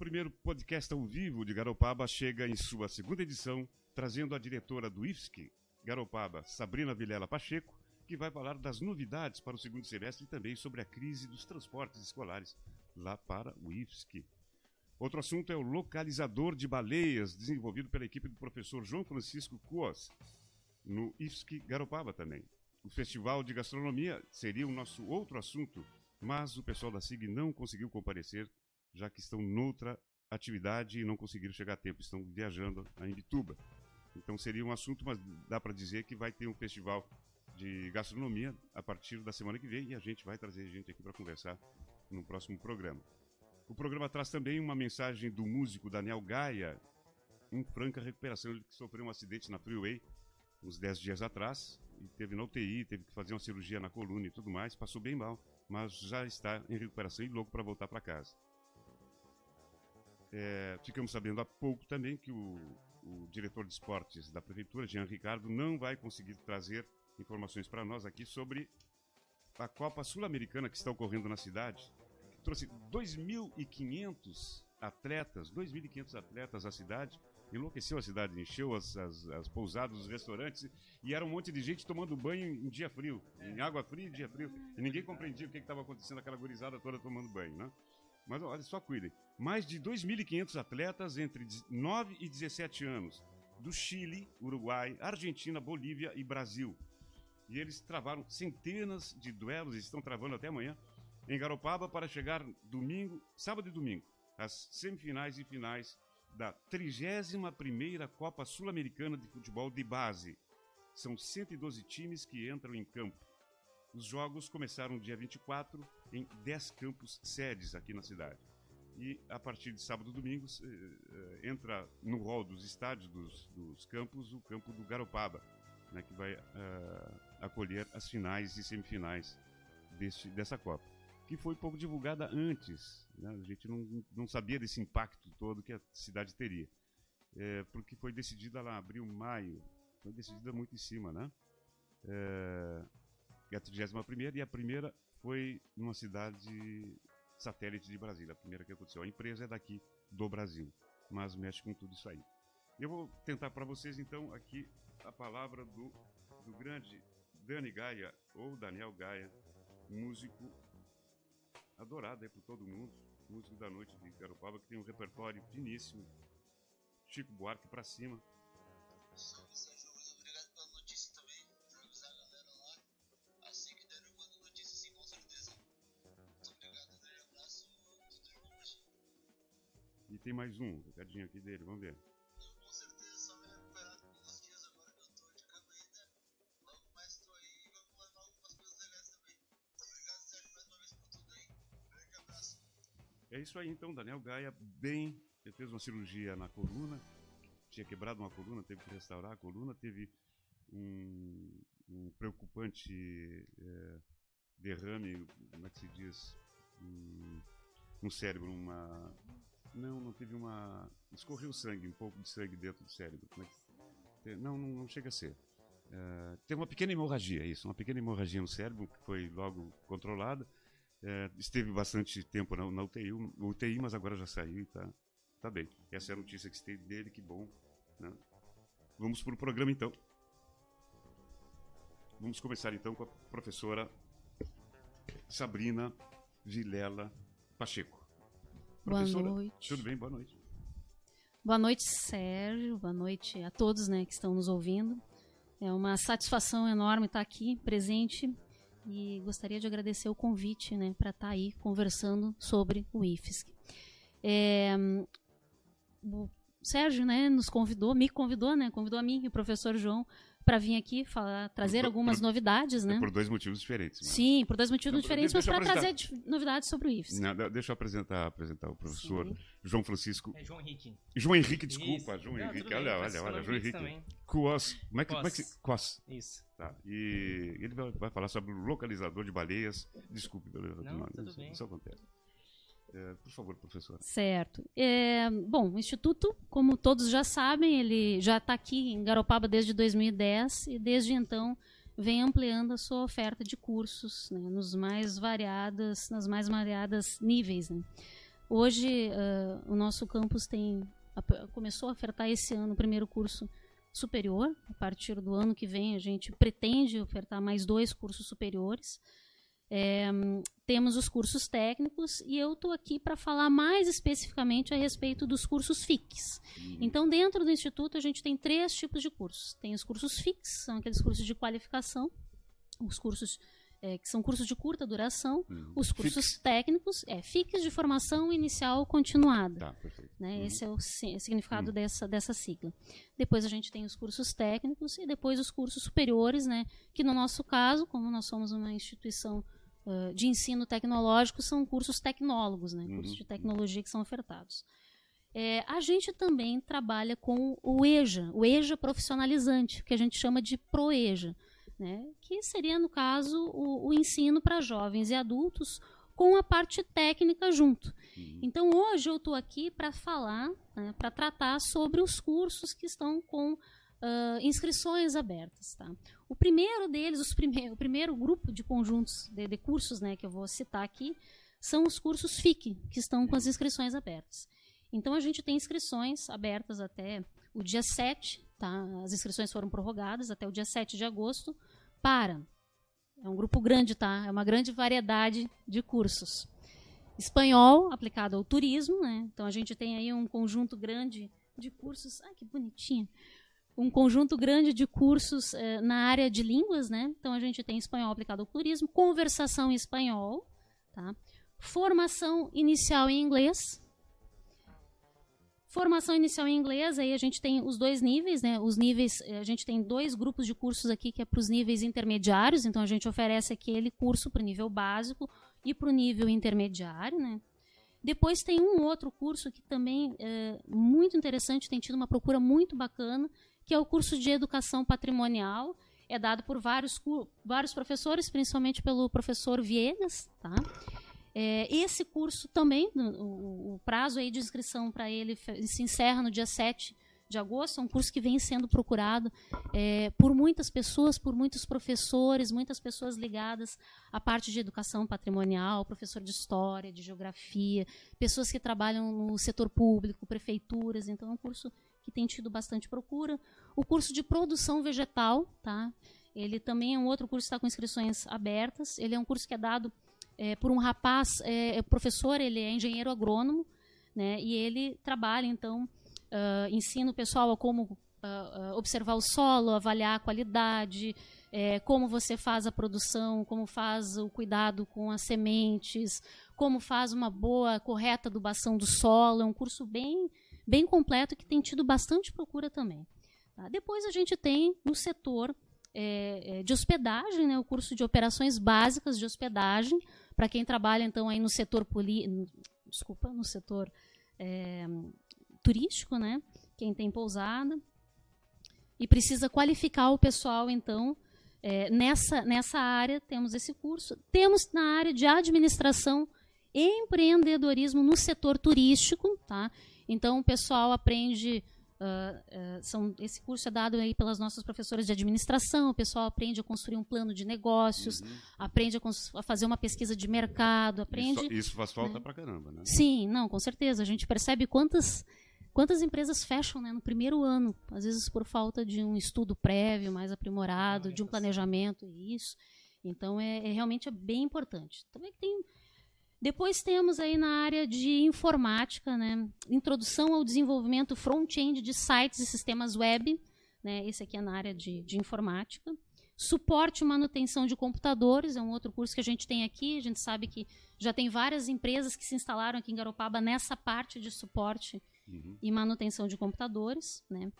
primeiro podcast ao vivo de Garopaba chega em sua segunda edição, trazendo a diretora do IFSC, Garopaba, Sabrina Vilela Pacheco, que vai falar das novidades para o segundo semestre e também sobre a crise dos transportes escolares lá para o IFSC. Outro assunto é o localizador de baleias, desenvolvido pela equipe do professor João Francisco Cuas, no IFSC Garopaba também. O Festival de Gastronomia seria o nosso outro assunto, mas o pessoal da SIG não conseguiu comparecer, já que estão noutra atividade e não conseguiram chegar a tempo, estão viajando a Imbituba. Então seria um assunto, mas dá para dizer que vai ter um festival de gastronomia a partir da semana que vem e a gente vai trazer gente aqui para conversar no próximo programa. O programa traz também uma mensagem do músico Daniel Gaia, em franca recuperação. Ele sofreu um acidente na Freeway uns 10 dias atrás e teve na UTI, teve que fazer uma cirurgia na coluna e tudo mais. Passou bem mal, mas já está em recuperação e louco para voltar para casa. É, ficamos sabendo há pouco também que o, o diretor de esportes da prefeitura, Jean Ricardo, não vai conseguir trazer informações para nós aqui sobre a Copa Sul-Americana que está ocorrendo na cidade. Trouxe 2.500 atletas, 2.500 atletas à cidade, enlouqueceu a cidade, encheu as, as, as, pousadas, os restaurantes, e era um monte de gente tomando banho em dia frio, em água fria e dia frio, e ninguém compreendia o que estava acontecendo, aquela gurizada toda tomando banho, né? Mas olha só, cuidem, mais de 2.500 atletas entre 9 e 17 anos, do Chile, Uruguai, Argentina, Bolívia e Brasil. E eles travaram centenas de duelos, estão travando até amanhã, em Garopaba para chegar domingo, sábado e domingo, às semifinais e finais da 31ª Copa Sul-Americana de Futebol de Base. São 112 times que entram em campo. Os jogos começaram dia 24 em 10 campos sedes aqui na cidade. E a partir de sábado e domingo eh, entra no rol dos estádios dos, dos, campos o campo do Garopaba, né, que vai uh, acolher as finais e semifinais deste, dessa Copa que foi pouco divulgada antes. Né? A gente não, não sabia desse impacto todo que a cidade teria. É, porque foi decidida lá, abril, maio, foi decidida muito em cima, né? É, a 31 e a primeira foi numa cidade satélite de Brasília, a primeira que aconteceu. A empresa é daqui do Brasil, mas mexe com tudo isso aí. Eu vou tentar para vocês então aqui a palavra do, do grande Dani Gaia, ou Daniel Gaia, músico adorado aí por todo mundo, músico da noite de Garopaba, que tem um repertório finíssimo. Chico Buarque pra cima. Salve, tem mais um, recadinho aqui dele, vamos ver. Com certeza, só me recuperado dias agora que eu tô de cama ainda. Logo mais tô aí e vamos levar algumas coisas legais também. Obrigado, Sérgio, mais uma vez por tudo aí. Grande abraço. É isso aí então, Daniel Gaia, bem. Ele fez uma cirurgia na coluna, tinha quebrado uma coluna, teve que restaurar a coluna, teve um, um preocupante é, derrame, como é que se diz? Um, no cérebro, uma. Não, não teve uma. Escorreu sangue, um pouco de sangue dentro do cérebro. É que... Não, não, não chega a ser. É, teve uma pequena hemorragia, isso, uma pequena hemorragia no cérebro, que foi logo controlada. É, esteve bastante tempo na, na UTI, UTI, mas agora já saiu e tá, tá bem. Essa é a notícia que esteve dele, que bom. Né? Vamos para o programa então. Vamos começar então com a professora Sabrina Vilela Pacheco. Boa noite. Tudo bem? Boa noite. Boa noite, Sérgio. Boa noite a todos né, que estão nos ouvindo. É uma satisfação enorme estar aqui presente e gostaria de agradecer o convite né, para estar aí conversando sobre o IFSC. É, o Sérgio né, nos convidou, me convidou, né, convidou a mim e o professor João para vir aqui falar, trazer Por- algumas por- novidades, né? É por dois motivos diferentes. né? Sim, por dois motivos Não, diferentes, mas para trazer novidades sobre o IFSC. Não, de- deixa eu apresentar, apresentar o professor Sim. João Francisco. É João Henrique. João Henrique, desculpa, Isso. João Não, Henrique. bem, olha, olha, olha, João Henrique também. Cuos. Como é que, como é que. Cos. Isso. Tá. E ele vai, vai falar sobre o localizador de baleias. Desculpe pelo nome, tudo bem. isso acontece. É, por favor, professor. Certo. É, bom, o Instituto, como todos já sabem, ele já está aqui em Garopaba desde 2010 e desde então vem ampliando a sua oferta de cursos né, nos mais variadas, nas mais variadas níveis. né. Hoje, uh, o nosso campus tem começou a ofertar esse ano o primeiro curso superior. A partir do ano que vem, a gente pretende ofertar mais dois cursos superiores. É, temos os cursos técnicos e eu estou aqui para falar mais especificamente a respeito dos cursos FIX. Uhum. Então, dentro do Instituto, a gente tem três tipos de cursos. Tem os cursos FIX, são aqueles cursos de qualificação, os cursos é, que são cursos de curta duração, uhum. os cursos Fix. técnicos, é, FIX de formação inicial continuada. Tá, né? Uhum. Esse é o significado dessa, dessa sigla. Depois a gente tem os cursos técnicos e depois os cursos superiores, né? que no nosso caso, como nós somos uma instituição uh, de ensino tecnológico, são cursos tecnólogos, né? cursos de uhum. tecnologia que são ofertados. É, a gente também trabalha com o EJA, o EJA profissionalizante, que a gente chama de ProEJA né, que seria, no caso, o, o ensino para jovens e adultos com a parte técnica junto. Uhum. Então, hoje eu estou aqui para falar, né, para tratar sobre os cursos que estão com uh, inscrições abertas. Tá? O primeiro deles, os prime o primeiro grupo de conjuntos de, de, cursos né, que eu vou citar aqui, são os cursos FIC, que estão com as inscrições abertas. Então, a gente tem inscrições abertas até o dia 7, tá? as inscrições foram prorrogadas até o dia 7 de agosto, para. É um grupo grande, tá? É uma grande variedade de cursos. Espanhol, aplicado ao turismo, né? Então a gente tem aí um conjunto grande de cursos. Ai, que bonitinho! Um conjunto grande de cursos eh, na área de línguas, né? Então a gente tem espanhol aplicado ao turismo, conversação em espanhol, tá? Formação inicial em inglês, Formação inicial em inglês, aí a gente tem os dois níveis, né? Os níveis, eh, a gente tem dois grupos de cursos aqui que é para os níveis intermediários, então a gente oferece aquele curso para o nível básico e para o nível intermediário, né? Depois tem um outro curso que também é muito interessante, tem tido uma procura muito bacana, que é o curso de educação patrimonial. É dado por vários, vários professores, principalmente pelo professor Viegas, tá? É, esse curso também, o, o, prazo aí de inscrição para ele se encerra no dia 7 de agosto, é um curso que vem sendo procurado é, por muitas pessoas, por muitos professores, muitas pessoas ligadas à parte de educação patrimonial, professor de história, de geografia, pessoas que trabalham no setor público, prefeituras, então é um curso que tem tido bastante procura. O curso de produção vegetal, tá? Ele também é um outro curso que está com inscrições abertas. Ele é um curso que é dado é, por um rapaz, é, é, professor, ele é engenheiro agrônomo, né, e ele trabalha, então, uh, ensina o pessoal a como uh, observar o solo, avaliar a qualidade, é, como você faz a produção, como faz o cuidado com as sementes, como faz uma boa, correta adubação do solo. É um curso bem, bem completo que tem tido bastante procura também. Tá? Depois a gente tem no setor é, de hospedagem, né, o curso de operações básicas de hospedagem, para quem trabalha, então, aí no setor poli... desculpa, no setor é, turístico, né? Quem tem pousada. E precisa qualificar o pessoal, então, é, nessa, nessa área, temos esse curso. Temos na área de administração e empreendedorismo no setor turístico, tá? Então, o pessoal aprende Uh, uh, são, esse curso é dado aí pelas nossas professoras de administração, o pessoal aprende a construir um plano de negócios, uhum. aprende a, a, fazer uma pesquisa de mercado, aprende... Isso, isso faz falta né? pra caramba, né? Sim, não, com certeza. A gente percebe quantas, quantas empresas fecham né, no primeiro ano, às vezes por falta de um estudo prévio, mais aprimorado, de um planejamento, isso. Então, é, é realmente é bem importante. Também tem depois temos aí na área de informática, né, introdução ao desenvolvimento front-end de sites e sistemas web, né, esse aqui é na área de, de informática. Suporte e manutenção de computadores, é um outro curso que a gente tem aqui. A gente sabe que já tem várias empresas que se instalaram aqui em Garopaba nessa parte de suporte uhum. e manutenção de computadores. Né.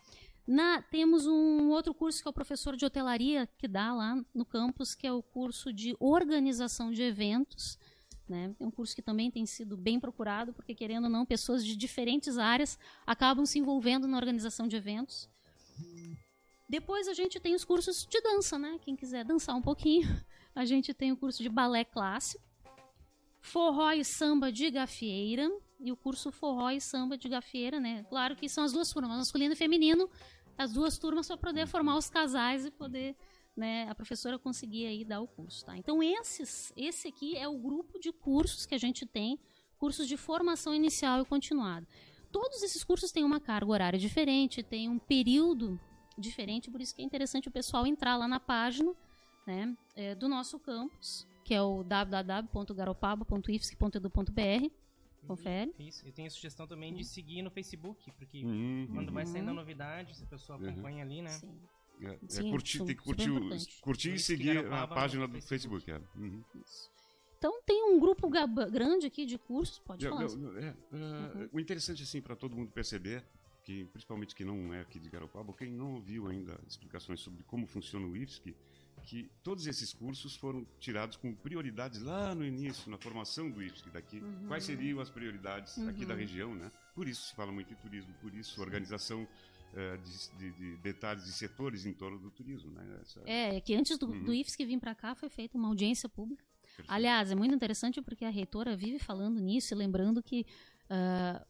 Na, temos um outro curso que é o professor de hotelaria que dá lá no campus, que é o curso de organização de eventos. Né? É um curso que também tem sido bem procurado, porque, querendo ou não, pessoas de diferentes áreas acabam se envolvendo na organização de eventos. Depois a gente tem os cursos de dança, né? Quem quiser dançar um pouquinho, a gente tem o curso de balé clássico, forró e samba de gafieira e o curso forró e samba de gafieira, né? Claro que são as duas turmas, masculino e feminino, as duas turmas para poder formar os casais e poder né, a professora conseguir aí dar o curso, tá? Então esses, esse aqui é o grupo de cursos que a gente tem cursos de formação inicial e continuada. Todos esses cursos têm uma carga horária diferente, têm um período diferente, por isso que é interessante o pessoal entrar lá na página né, é, do nosso campus, que é o www.garopaba.ifsc.edu.br. Confere. Isso. E tem a sugestão também de seguir no Facebook, porque Uhum, quando vai Uhum. saindo a novidade, se a pessoa Uhum. acompanha ali, né? Sim. É, é curtir, tem que curtir, curtir e seguir a página do Facebook. é. Uhum. Isso. Então tem um grupo grande aqui de cursos, pode Eu- falar. eu- é, é, O interessante, assim, para todo mundo perceber, que principalmente quem não é aqui de Garopaba, quem não ouviu ainda explicações sobre como funciona o IFSC, que todos esses cursos foram tirados com prioridades lá no início, na formação do IFSC daqui. Uhum. Quais seriam as prioridades aqui da Uhum. região, né? Por isso se fala muito em turismo, por isso organização de, de- de detalhes e setores em torno do turismo, né? Essa- É, é que antes do, Uhum. do IFSC vir para cá foi feita uma audiência pública. perfeito. Aliás, é muito interessante porque a reitora vive falando nisso e lembrando que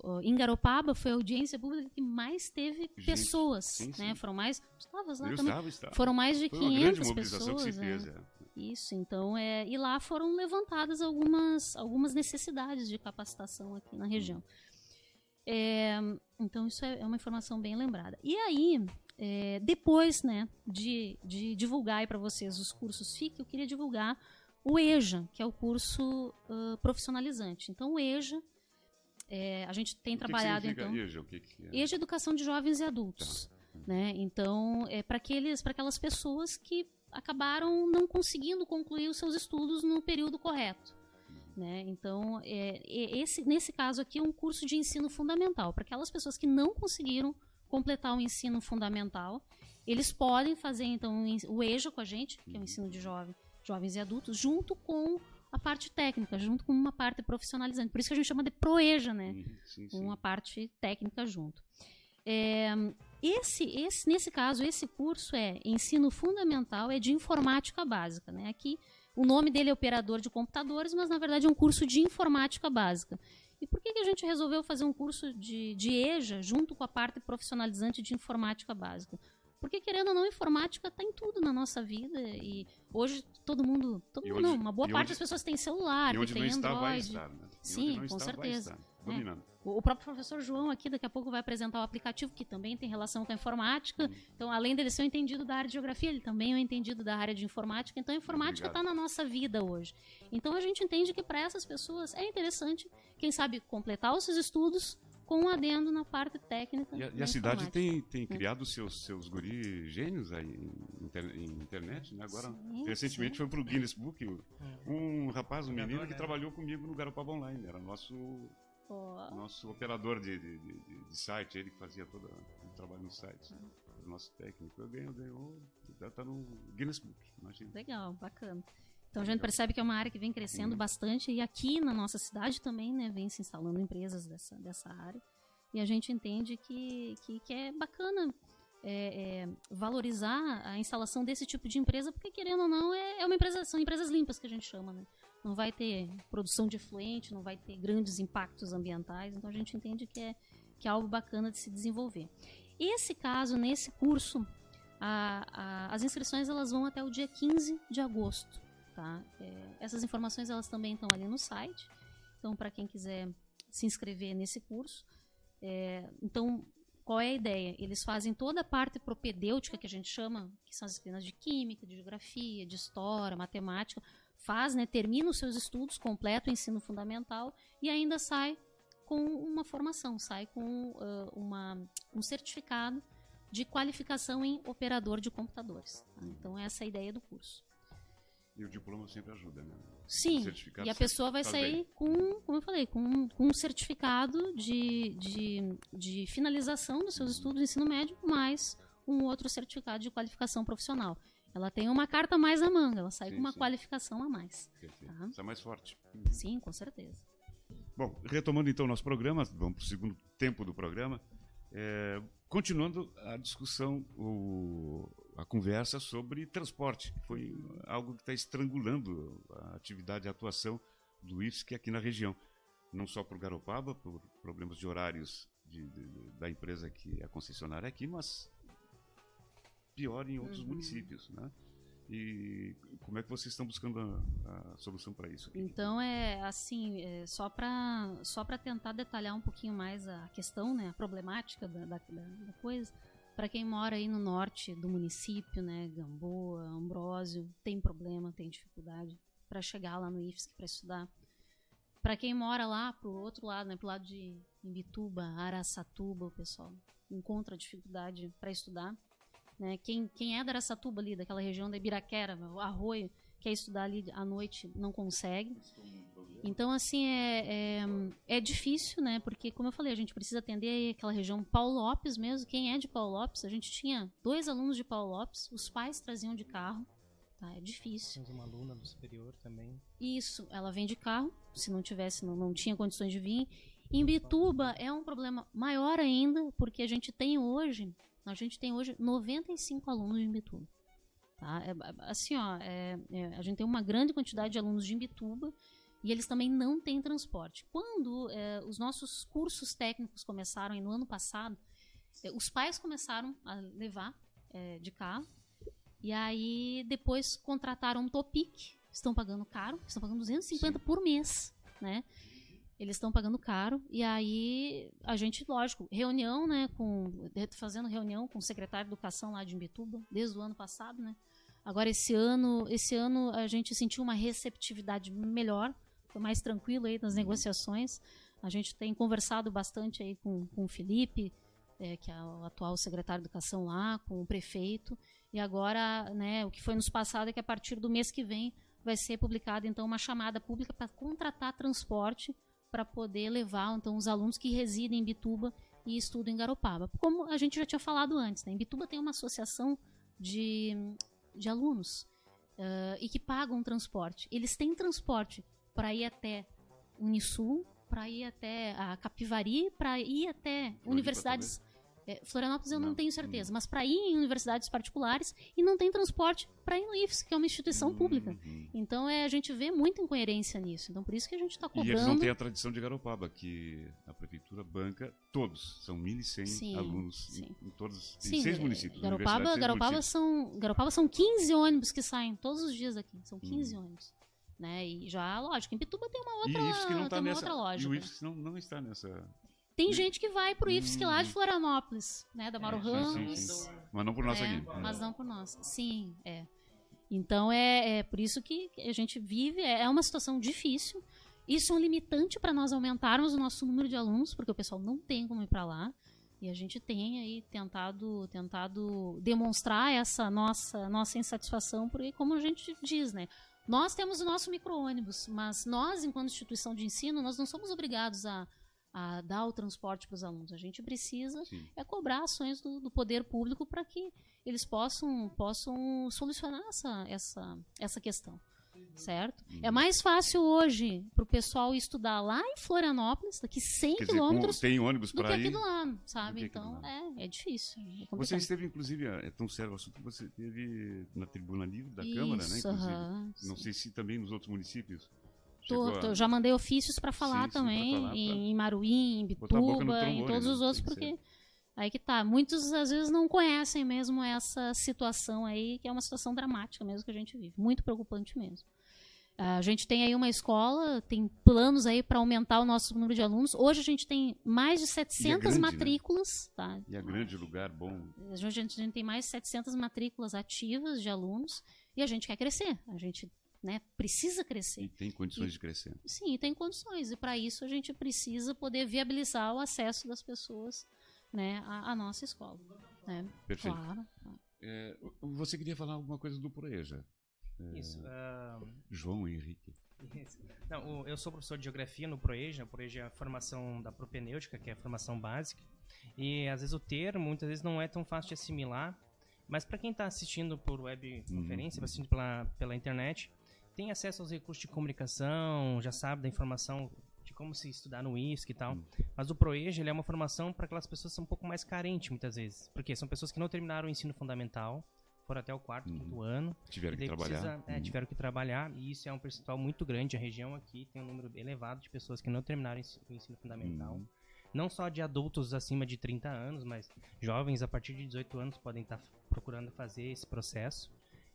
ó, em Garopaba foi a audiência pública que mais teve Gente, pessoas, sim, né? sim. Foram mais, estavas lá Eu também. estava, estava. Foram mais de Foi uma grande 500 mobilização pessoas, que se né? fez. é. Isso, então é e lá foram levantadas algumas algumas necessidades de capacitação aqui na região. É, então isso é, é uma informação bem lembrada. E aí é, depois, né, de, de divulgar para vocês os cursos FIC, eu queria divulgar o EJA, que é o curso ah, profissionalizante. Então o EJA é, a gente tem O que que trabalhado significa então EJA? O que que é? EJA Educação de Jovens e Adultos. Né? Então, é para aquelas pessoas que acabaram não conseguindo concluir os seus estudos no período correto. Né? Então, é, esse, nesse caso aqui, é um curso de ensino fundamental. Para aquelas pessoas que não conseguiram completar o ensino fundamental, eles podem fazer, então, o EJA com a gente, que é o ensino de jovem, jovens e adultos, junto com a parte técnica, junto com uma parte profissionalizante. Por isso que a gente chama de ProEJA, né? Uhum, sim, sim. uma parte técnica junto. É, esse, esse, nesse caso, esse curso é ensino fundamental, é de informática básica. Né? Aqui, o nome dele é operador de computadores, mas na verdade é um curso de informática básica. E por que, que a gente resolveu fazer um curso de, de EJA junto com a parte profissionalizante de informática básica? Porque, querendo ou não, informática está em tudo na nossa vida. E hoje todo mundo. Todo mundo onde- não, uma boa parte onde- das pessoas tem celular, E onde não tem está, vai Android. estar. Né? Sim, com está, certeza. Dominando. O o próprio professor João aqui daqui a pouco vai apresentar o aplicativo que também tem relação com a informática. Uhum. Então, além dele ser um entendido da área de geografia, ele também é um entendido da área de informática. Então, a informática está na nossa vida hoje. Então, a gente entende que para essas pessoas é interessante, quem sabe, completar os seus estudos com um adendo na parte técnica. E a, e a cidade tem, tem criado seus, seus guri gênios aí em, inter- em internet, né? Agora, Sim, recentemente sim. foi pro Guinness Book um rapaz, um menino que né? trabalhou comigo no Garopaba Online. Era nosso, Ó, nosso operador de, de, de- de- site, ele que fazia todo o trabalho no site. O nosso técnico. Eu ganhei, ganhou, já tá no Guinness Book, imagina. Legal, bacana. Então a gente percebe que é uma área que vem crescendo bastante e aqui na nossa cidade também, né, vem se instalando empresas dessa, dessa área. E a gente entende que, que, que é bacana é, é, valorizar a instalação desse tipo de empresa, porque querendo ou não, é, é uma empresa, são empresas limpas que a gente chama, né? Não vai ter produção de efluente, não vai ter grandes impactos ambientais, então a gente entende que é, que é algo bacana de se desenvolver. Esse caso, nesse curso, a- a- as inscrições elas vão até o dia 15 de agosto. Tá? É, essas informações elas também estão ali no site. Então, para quem quiser se inscrever nesse curso, é, então qual é a ideia? Eles fazem toda a parte propedêutica que a gente chama, que são as disciplinas de química, de geografia, de história, matemática, faz, né, termina os seus estudos, completa o ensino fundamental e ainda sai com uma formação, sai com ah, uma, um certificado de qualificação em operador de computadores. tá? Então essa é a ideia do curso. E o diploma sempre ajuda, né? Sim, e a pessoa vai sair bem. com, como eu falei, com, com um certificado de, de, de finalização dos seus estudos de ensino médio, mais um outro certificado de qualificação profissional. Ela tem uma carta a mais na manga, ela sai Sim, com uma sim. qualificação a mais. Tá. Está mais forte. Sim, com certeza. Bom, retomando então o nosso programa, vamos para o segundo tempo do programa. É, continuando a discussão, o- a conversa sobre transporte, que foi algo que está estrangulando a atividade e a atuação do IFSC aqui na região. Não só por Garopaba, por problemas de horários de- de- da empresa que é a concessionária aqui, mas pior em outros Uhum. municípios. Né? E como é que vocês estão buscando a, a solução para isso? Então é assim, é, só para só para tentar detalhar um pouquinho mais a questão, né, a problemática da, da, da coisa. Para quem mora aí no norte do município, né, Gamboa, Ambrósio, tem problema, tem dificuldade para chegar lá no IFSC para estudar. Para quem mora lá pro outro lado, né, pro lado de Imbituba, Araçatuba, o pessoal encontra dificuldade para estudar. Né? Quem, quem é da Araçatuba ali, daquela região da Ibiraquera, o Arroio, quer estudar ali à noite, não consegue. Então, assim, é, é, é, difícil, né? Porque, como eu falei, a gente precisa atender aquela região Paulo Lopes mesmo. Quem é de Paulo Lopes? A gente tinha dois alunos de Paulo Lopes, os pais traziam de carro. Tá? É difícil. Temos uma aluna do superior também. Isso, ela vem de carro. Se não tivesse, não, não tinha condições de vir. Em Bituba é um problema maior ainda, porque a gente tem hoje a gente tem hoje 95 alunos de Imbituba. Tá? É, assim, ó, é, é, a gente tem uma grande quantidade de alunos de Imbituba e eles também não têm transporte. Quando é, os nossos cursos técnicos começaram no ano passado, é, os pais começaram a levar é, de carro e aí depois contrataram um Topic, estão pagando caro, estão pagando 250 Sim. por mês, né? Eles estão pagando caro. E aí, a gente, lógico, reunião, né? Com, fazendo reunião com o secretário de Educação lá de Imbituba, desde o ano passado, né? Agora, esse ano, esse ano a gente sentiu uma receptividade melhor, foi mais tranquilo aí nas negociações. A gente tem conversado bastante aí com, com o Felipe, é, que é o atual secretário de Educação lá, com o prefeito. E agora, né, o que foi nos passado é que a partir do mês que vem vai ser publicada então uma chamada pública para contratar transporte para poder levar então os alunos que residem em Bituba e estudam em Garopaba. Como a gente já tinha falado antes, né? em Bituba tem uma associação de, de alunos uh, e que pagam transporte. Eles têm transporte para ir até Unisul, para ir até a Capivari, para ir até universidades é, Florianópolis eu não, não tenho certeza, mas para ir em universidades particulares e não tem transporte para ir no IFES, que é uma instituição uhum. pública. Então é, a gente vê muita incoerência nisso. Então por isso que a gente está cobrando. E eles não têm a tradição de Garopaba, que a prefeitura banca todos. São 1.100 alunos sim. Em, em, todos em seis municípios. Garopaba, Garopaba, municípios. São, Garopaba são 15 ônibus que saem todos os dias aqui. São 15 uhum. ônibus. Né? E já, lógico, em Pituba tem uma outra, e que não tá nessa, outra lógica. E o IFSC não, não está nessa tem gente que vai pro IFSC lá de hum. Florianópolis, né? Da Mauro é, Ramos. Sim, sim. Mas não por nós é, aqui. Mas não por nós. Sim, é. Então é, é por isso que a gente vive, é, é uma situação difícil. Isso é um limitante para nós aumentarmos o nosso número de alunos, porque o pessoal não tem como ir para lá. E a gente tem aí tentado, tentado demonstrar essa nossa, nossa insatisfação, porque como a gente diz, né? Nós temos o nosso micro-ônibus, mas nós, enquanto instituição de ensino, nós não somos obrigados a, a dar o transporte para os alunos. A gente precisa é cobrar ações do, do poder público para que eles possam, possam solucionar essa, essa, essa questão. Certo? Uhum. É mais fácil hoje para o pessoal estudar lá em Florianópolis, daqui 100 Quer quilômetros, dizer, tem ônibus do que aqui do lado, sabe? Então, é, é difícil. É você esteve, inclusive, é tão sério o assunto que você teve na tribuna livre da Isso, Câmara, né? Inclusive. Não sei se também nos outros municípios. Já mandei ofícios para falar sim, também, sim, falar, em, Maruí, em Bituba, em todos né? os outros, porque aí que tá. Muitos às vezes não conhecem mesmo essa situação aí, que é uma situação dramática mesmo que a gente vive, muito preocupante mesmo. A gente tem aí uma escola, tem planos aí para aumentar o nosso número de alunos. Hoje a gente tem mais de 700 é grande, né? matrículas. Né? Tá? E é grande lugar, bom. A gente, a gente tem mais de 700 matrículas ativas de alunos e a gente quer crescer. A gente né? Precisa crescer. E tem condições e, de crescer. Sim, tem condições. E para isso a gente precisa poder viabilizar o acesso das pessoas né, à, à nossa escola. Né? Perfeito. Claro. É, você queria falar alguma coisa do Proeja? É, isso. Uh... João Henrique. Isso. Não, eu sou professor de geografia no Proeja. O Proeja é a formação da propedêutica, que é a formação básica. E às vezes o termo, muitas vezes, não é tão fácil de assimilar. Mas para quem está assistindo por webconferência, uhum. assistindo pela, pela internet, tem acesso aos recursos de comunicação, já sabe da informação de como se estudar no ISC e tal. Hum. Mas o ProEja ele é uma formação para aquelas pessoas que são um pouco mais carentes, muitas vezes. Porque são pessoas que não terminaram o ensino fundamental, foram até o quarto, uhum. quinto ano. Tiveram que trabalhar. Precisa, é, uhum. Tiveram que trabalhar, e isso é um percentual muito grande. A região aqui tem um número elevado de pessoas que não terminaram o ensino fundamental. Uhum. Não só de adultos acima de 30 anos, mas jovens a partir de 18 anos podem estar procurando fazer esse processo.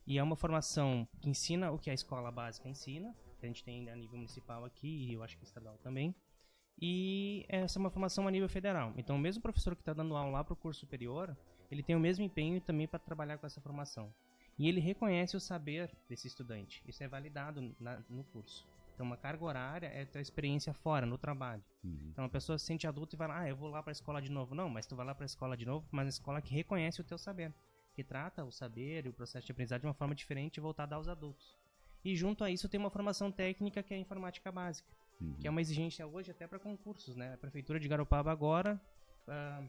E é uma formação que ensina o que a escola básica ensina, que a gente tem a nível municipal aqui e eu acho que estadual também. E essa é uma formação a nível federal. Então, o mesmo professor que está dando aula lá para o curso superior, ele tem o mesmo empenho também para trabalhar com essa formação. E ele reconhece o saber desse estudante. Isso é validado na, no curso. Então, uma carga horária é a tua experiência fora, no trabalho. Uhum. Então, a pessoa se sente adulta e vai lá, ah, eu vou lá para a escola de novo. Não, mas tu vai lá para a escola de novo, mas a escola que reconhece o teu saber. Que trata o saber e o processo de aprendizagem de uma forma diferente voltada aos adultos. E junto a isso tem uma formação técnica que é a informática básica, Uhum. que é uma exigência hoje até para concursos, né? A prefeitura de Garopaba agora, ah,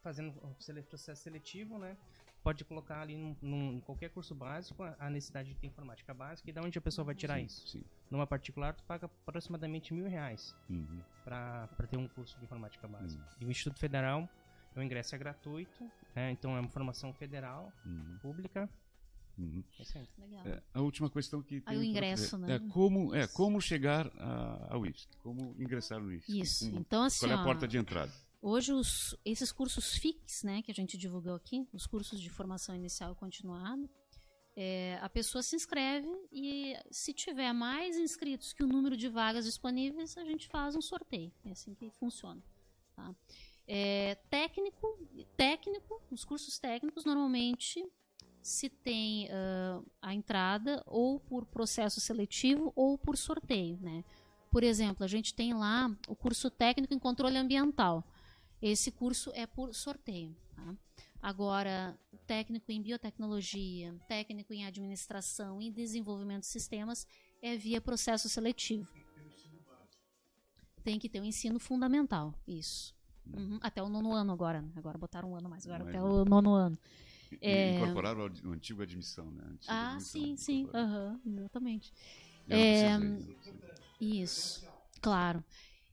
fazendo o sele- processo seletivo, né? Pode colocar ali num, num- em qualquer curso básico a necessidade de ter informática básica e da onde a pessoa vai tirar isso. Sim. Numa particular, tu paga aproximadamente mil reais Uhum. para ter um curso de informática básica. Hum. E o Instituto Federal, o ingresso é gratuito, né? então é uma formação federal, Uhum. pública. Uhum. É. É, a última questão que Aí tem o pra- ingresso, é, né? É como, é, como chegar a- ao IFSC, como ingressar no IFSC. Isso. Como- Então, assim, qual é a ó, porta de entrada? Hoje, os- esses cursos FIX, né, que a gente divulgou aqui, os cursos de formação inicial e continuada, é, a pessoa se inscreve e se tiver mais inscritos que o número de vagas disponíveis, a gente faz um sorteio. É assim que funciona. tá? É, técnico, técnico, os cursos técnicos normalmente se tem ah, a entrada ou por processo seletivo ou por sorteio, né? Por exemplo, a gente tem lá o curso técnico em controle ambiental. Esse curso é por sorteio. tá? Agora, técnico em biotecnologia, técnico em administração e desenvolvimento de sistemas é via processo seletivo. Tem que ter o ensino fundamental, isso. Uhum, Até o nono ano agora. né? Agora botaram um ano mais, agora até o nono ano. E- É. Incorporar o, ad- o antigo admissão, né? A antiga Ah, admissão, sim, sim. aham, exatamente. É, precisei. Isso, claro.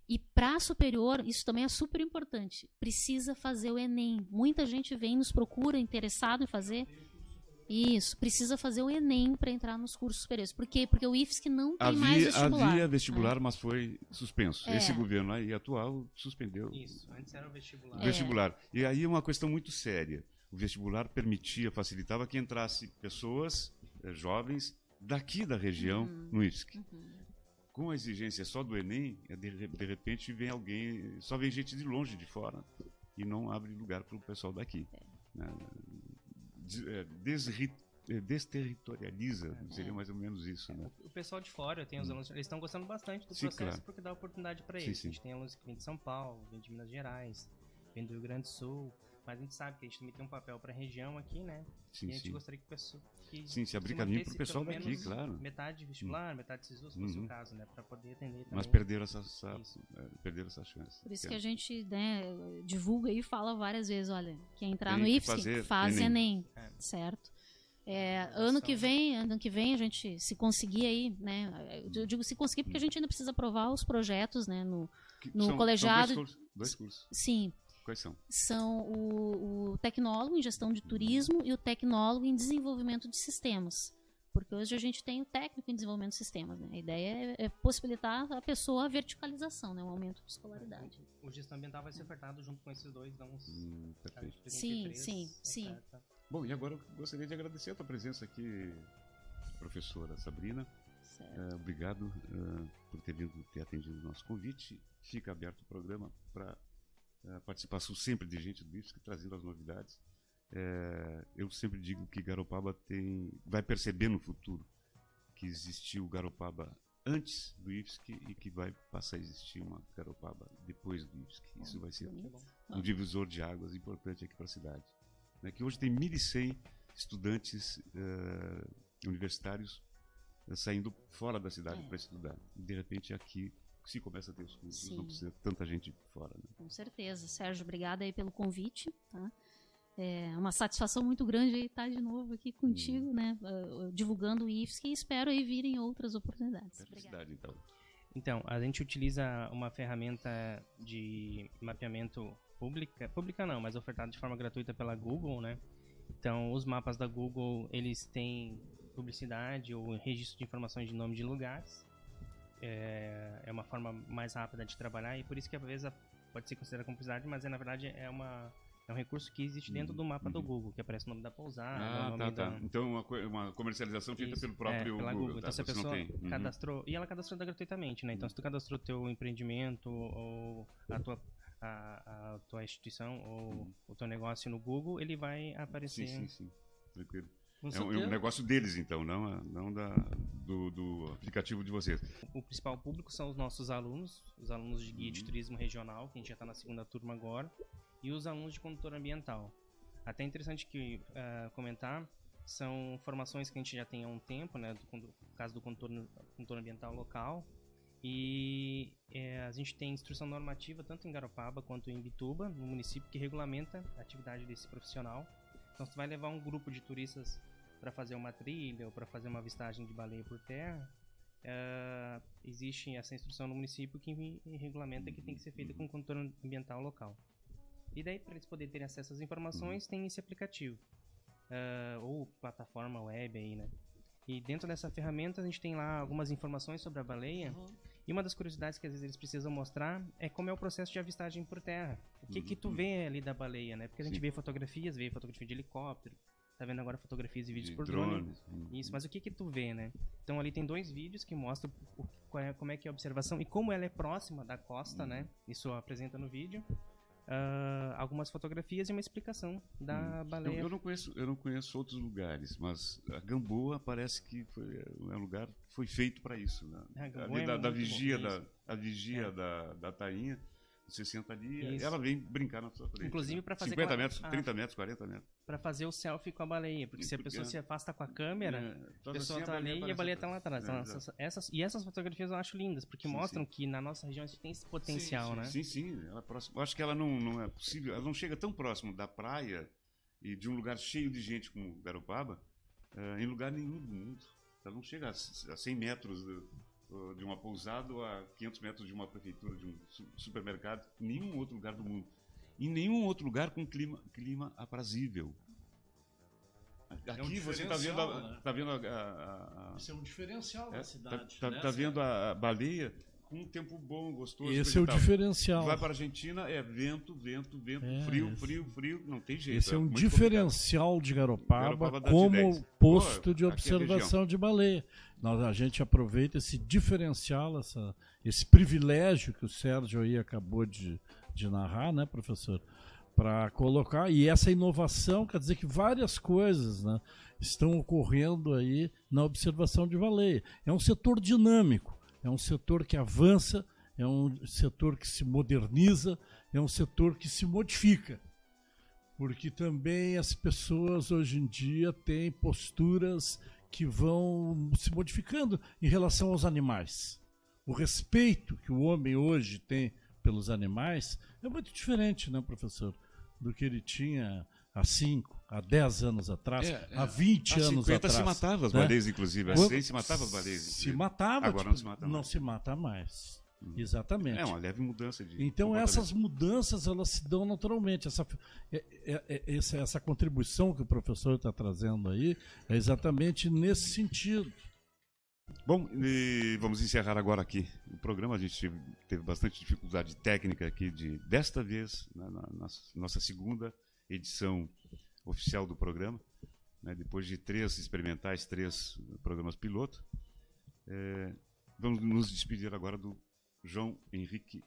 E para superior, isso também é super importante. Precisa fazer o Enem. Muita gente vem, nos procura, interessado em fazer. Isso, precisa fazer o Enem para entrar nos cursos superiores. Por quê? Porque o IFSC não tem mais Havia, vestibular. havia vestibular, mas foi suspenso. É. Esse governo aí atual suspendeu Isso, antes era o vestibular. o vestibular. E aí é uma questão muito séria. O vestibular permitia, facilitava que entrasse pessoas eh, jovens daqui da região Uhum. no IFSC. Uhum. Com a exigência só do Enem, eh, de, de repente vem alguém, só vem gente de longe, de fora, e não abre lugar para o pessoal daqui. né? Desterritorializa, seria mais ou menos isso. Né? O pessoal de fora, tem os alunos, eles estão gostando bastante do Sim, processo claro. porque dá oportunidade para Sim, eles. sim. A gente tem alunos que vêm de São Paulo, vêm de Minas Gerais, vêm do Rio Grande do Sul, mas a gente sabe que a gente também tem um papel para a região aqui, né? Sim, e a gente sim. gostaria que o pessoal que Sim, se abrir caminho mantesse pro pessoal daqui, claro. Metade vestibular, metade SISU, se fosse Uhum. o caso, né? Para poder atender também. Mas perderam essa, essa, perderam essa chance. Por isso É. que a gente né, divulga e fala várias vezes, olha, quem entrar Tem no que IFSC faz Enem. Enem, É. certo? É, ano que vem, ano que vem a gente se conseguir aí, né? Eu digo se conseguir porque a gente ainda precisa aprovar os projetos, né? No, no são- colegiado- São dois, cursos, dois cursos. sim, Quais são? são o, o tecnólogo em gestão de turismo e o tecnólogo em desenvolvimento de sistemas. Porque hoje a gente tem o técnico em desenvolvimento de sistemas. Né? A ideia é, é possibilitar a pessoa a verticalização, né? o aumento de escolaridade. O gestão ambiental vai ser ofertado junto com esses dois, dá uns. Hum, perfeito. Sim, 33 sim, sim. Bom, e agora eu gostaria de agradecer a tua presença aqui, professora Sabrina. Eh, obrigado eh, por ter vindo, ter atendido o nosso convite. Fica aberto o programa para participação sempre de gente do IFSC, trazendo as novidades. Eh, eu sempre digo que Garopaba tem, vai perceber no futuro que existiu Garopaba antes do IFSC e que vai passar a existir uma Garopaba depois do IFSC. Isso vai ser um divisor de águas importante aqui para a cidade. Né, que hoje tem 1.100 estudantes eh, universitários eh, saindo fora da cidade É. para estudar. E, de repente, aqui se começa a ter os cursos, não Sim. precisa tanta gente fora. Né? Com certeza. Sérgio, obrigada aí pelo convite. Tá? É uma satisfação muito grande estar de novo aqui contigo, Hum. né? ah, divulgando o IFSC e espero aí virem outras oportunidades. Felicidade, então. Então, a gente utiliza uma ferramenta de mapeamento pública, pública não, mas ofertada de forma gratuita pela Google, né? Então, os mapas da Google, eles têm publicidade ou registro de informações de nome de lugares. É, é uma forma mais rápida de trabalhar e por isso que às vezes pode ser considerada como publicidade, mas é, na verdade é uma É um recurso que existe dentro do mapa do Uhum. Google, que aparece o nome da pousada, o Ah, nome tá, da... tá. Então, uma, uma comercialização feita Isso, pelo próprio é, Google. Google. tá? Então, se a pessoa. Uhum. cadastrou. E ela cadastrou gratuitamente, né? Então, se tu cadastrou teu empreendimento ou a tua, a, a tua instituição ou o teu negócio no Google, ele vai aparecer. Sim, sim, sim. Tranquilo. É um, é um negócio deles, então, não, não da, do, do aplicativo de vocês. O principal público são os nossos alunos, os alunos de guia de turismo regional, que a gente já está na segunda turma agora, e os alunos de condutor ambiental. Até interessante que ah, comentar, são formações que a gente já tem há um tempo, né, do, no caso do condutor, condutor ambiental local, e eh, a gente tem instrução normativa tanto em Garopaba quanto em Bituba, no município, que regulamenta a atividade desse profissional. Então, se vai levar um grupo de turistas para fazer uma trilha ou para fazer uma avistagem de baleia por terra, eh, existe essa instrução no município que me- regulamenta que tem que ser feita com o condutor ambiental local. E daí, para eles poderem ter acesso às informações, tem esse aplicativo. eh, ou plataforma web aí, né? E dentro dessa ferramenta a gente tem lá algumas informações sobre a baleia. E uma das curiosidades que às vezes eles precisam mostrar é como é o processo de avistagem por terra. O que que tu vê ali da baleia, né? Porque a gente Sim. vê fotografias, vê fotografia de helicóptero, tá vendo agora fotografias e vídeos De por drone. drones. Uhum. Isso, mas o que que tu vê, né? Então ali tem dois vídeos que mostram o- qual é- como é que é a observação e como ela é próxima da costa, né? Isso apresenta no vídeo. Ah, algumas fotografias e uma explicação da Eu, baleia. eu não conheço, eu não conheço outros lugares, mas a Gamboa parece que foi, é um lugar que foi feito para isso. Né? A Gamboa Ali é da, da vigia, bom, da, a vigia É. da, da tainha, você senta ali, Isso. ela vem brincar na sua frente. Inclusive né? pra fazer 50 com a- metros, a- 30 metros, 40 metros. Pra fazer o selfie com a baleia, porque se a Porque- pessoa se afasta com a câmera, É, a pessoa assim, tá ali e a baleia tá lá atrás. É, Então, essas, essas- e essas fotografias eu acho lindas, porque Sim, mostram sim. que na nossa região a gente tem esse potencial, né? Sim, sim, ela é próxima. Eu acho que ela não, não é possível, ela não chega tão próximo da praia e de um lugar cheio de gente como Garopaba eh, em lugar nenhum do mundo. Ela não chega a, c- a 100 metros do- de uma pousada ou a 500 metros de uma prefeitura, de um su- supermercado, em nenhum outro lugar do mundo. Em nenhum outro lugar com clima, clima aprazível. Aqui você está vendo, a, né? tá vendo a- a- a, Isso é um diferencial é, da cidade. Tá, tá- né? tá vendo a, a baleia com um tempo bom, gostoso. Esse é o diferencial. Vai para a Argentina, é vento, vento, vento, É, frio, esse- frio, frio, não tem jeito. Esse é um muito diferencial de Garopaba, Garopaba como 10. posto Pô, de é observação de baleia. Nós, a gente aproveita esse diferencial, essa, esse privilégio que o Sérgio aí acabou de, de narrar, né, professor? Para colocar, e essa inovação quer dizer que várias coisas né, estão ocorrendo aí na observação de baleia. É um setor dinâmico, é um setor que avança, é um setor que se moderniza, é um setor que se modifica porque também as pessoas hoje em dia têm posturas que vão se modificando em relação aos animais. O respeito que o homem hoje tem pelos animais é muito diferente, né, professor, do que ele tinha há 5, há 10 anos atrás, É, é. há 20 Há anos 50 atrás. se matava as né? baleias, inclusive. Há Quando- 100 se matava as baleias. Se matava, Agora tipo, não se mata não mais. se mata mais. Exatamente. É uma leve mudança de. Então essas mudanças elas se dão naturalmente. Essa, é- é- é- essa, essa contribuição que o professor está trazendo aí é exatamente nesse sentido. Bom, e vamos encerrar agora aqui o programa. A gente teve, teve bastante dificuldade técnica aqui de desta vez, na, na- na nossa segunda edição oficial do programa, né, depois de três experimentais, três programas piloto. É, vamos nos despedir agora do João Henrique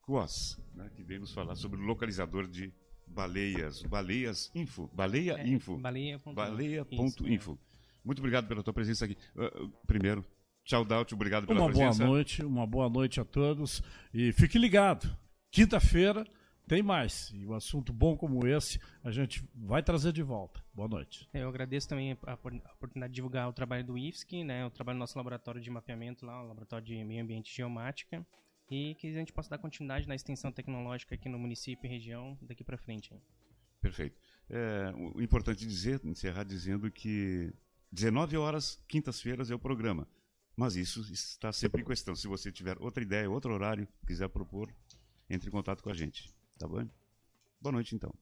Coas, né, que veio nos falar sobre o localizador de baleias, baleias info, baleia É, info. Baleia.info. Baleia.info. Muito obrigado pela tua presença aqui. Uh, primeiro, tchau, Daut, obrigado pela Uma boa presença. noite, uma boa noite a todos e fique ligado. Quinta-feira tem mais. E um assunto bom como esse a gente vai trazer de volta. Boa noite. Eu agradeço também a opor- a oportunidade de divulgar o trabalho do IFSC, né, o trabalho do nosso laboratório de mapeamento lá, o laboratório de meio ambiente e geomática, e que a gente possa dar continuidade na extensão tecnológica aqui no município e região daqui para frente. hein. Perfeito. É, o importante dizer, encerrar dizendo que 19 horas, quintas-feiras é o programa. Mas isso está sempre em questão. Se você tiver outra ideia, outro horário, quiser propor, entre em contato com a gente. Tá bom? Boa noite, então.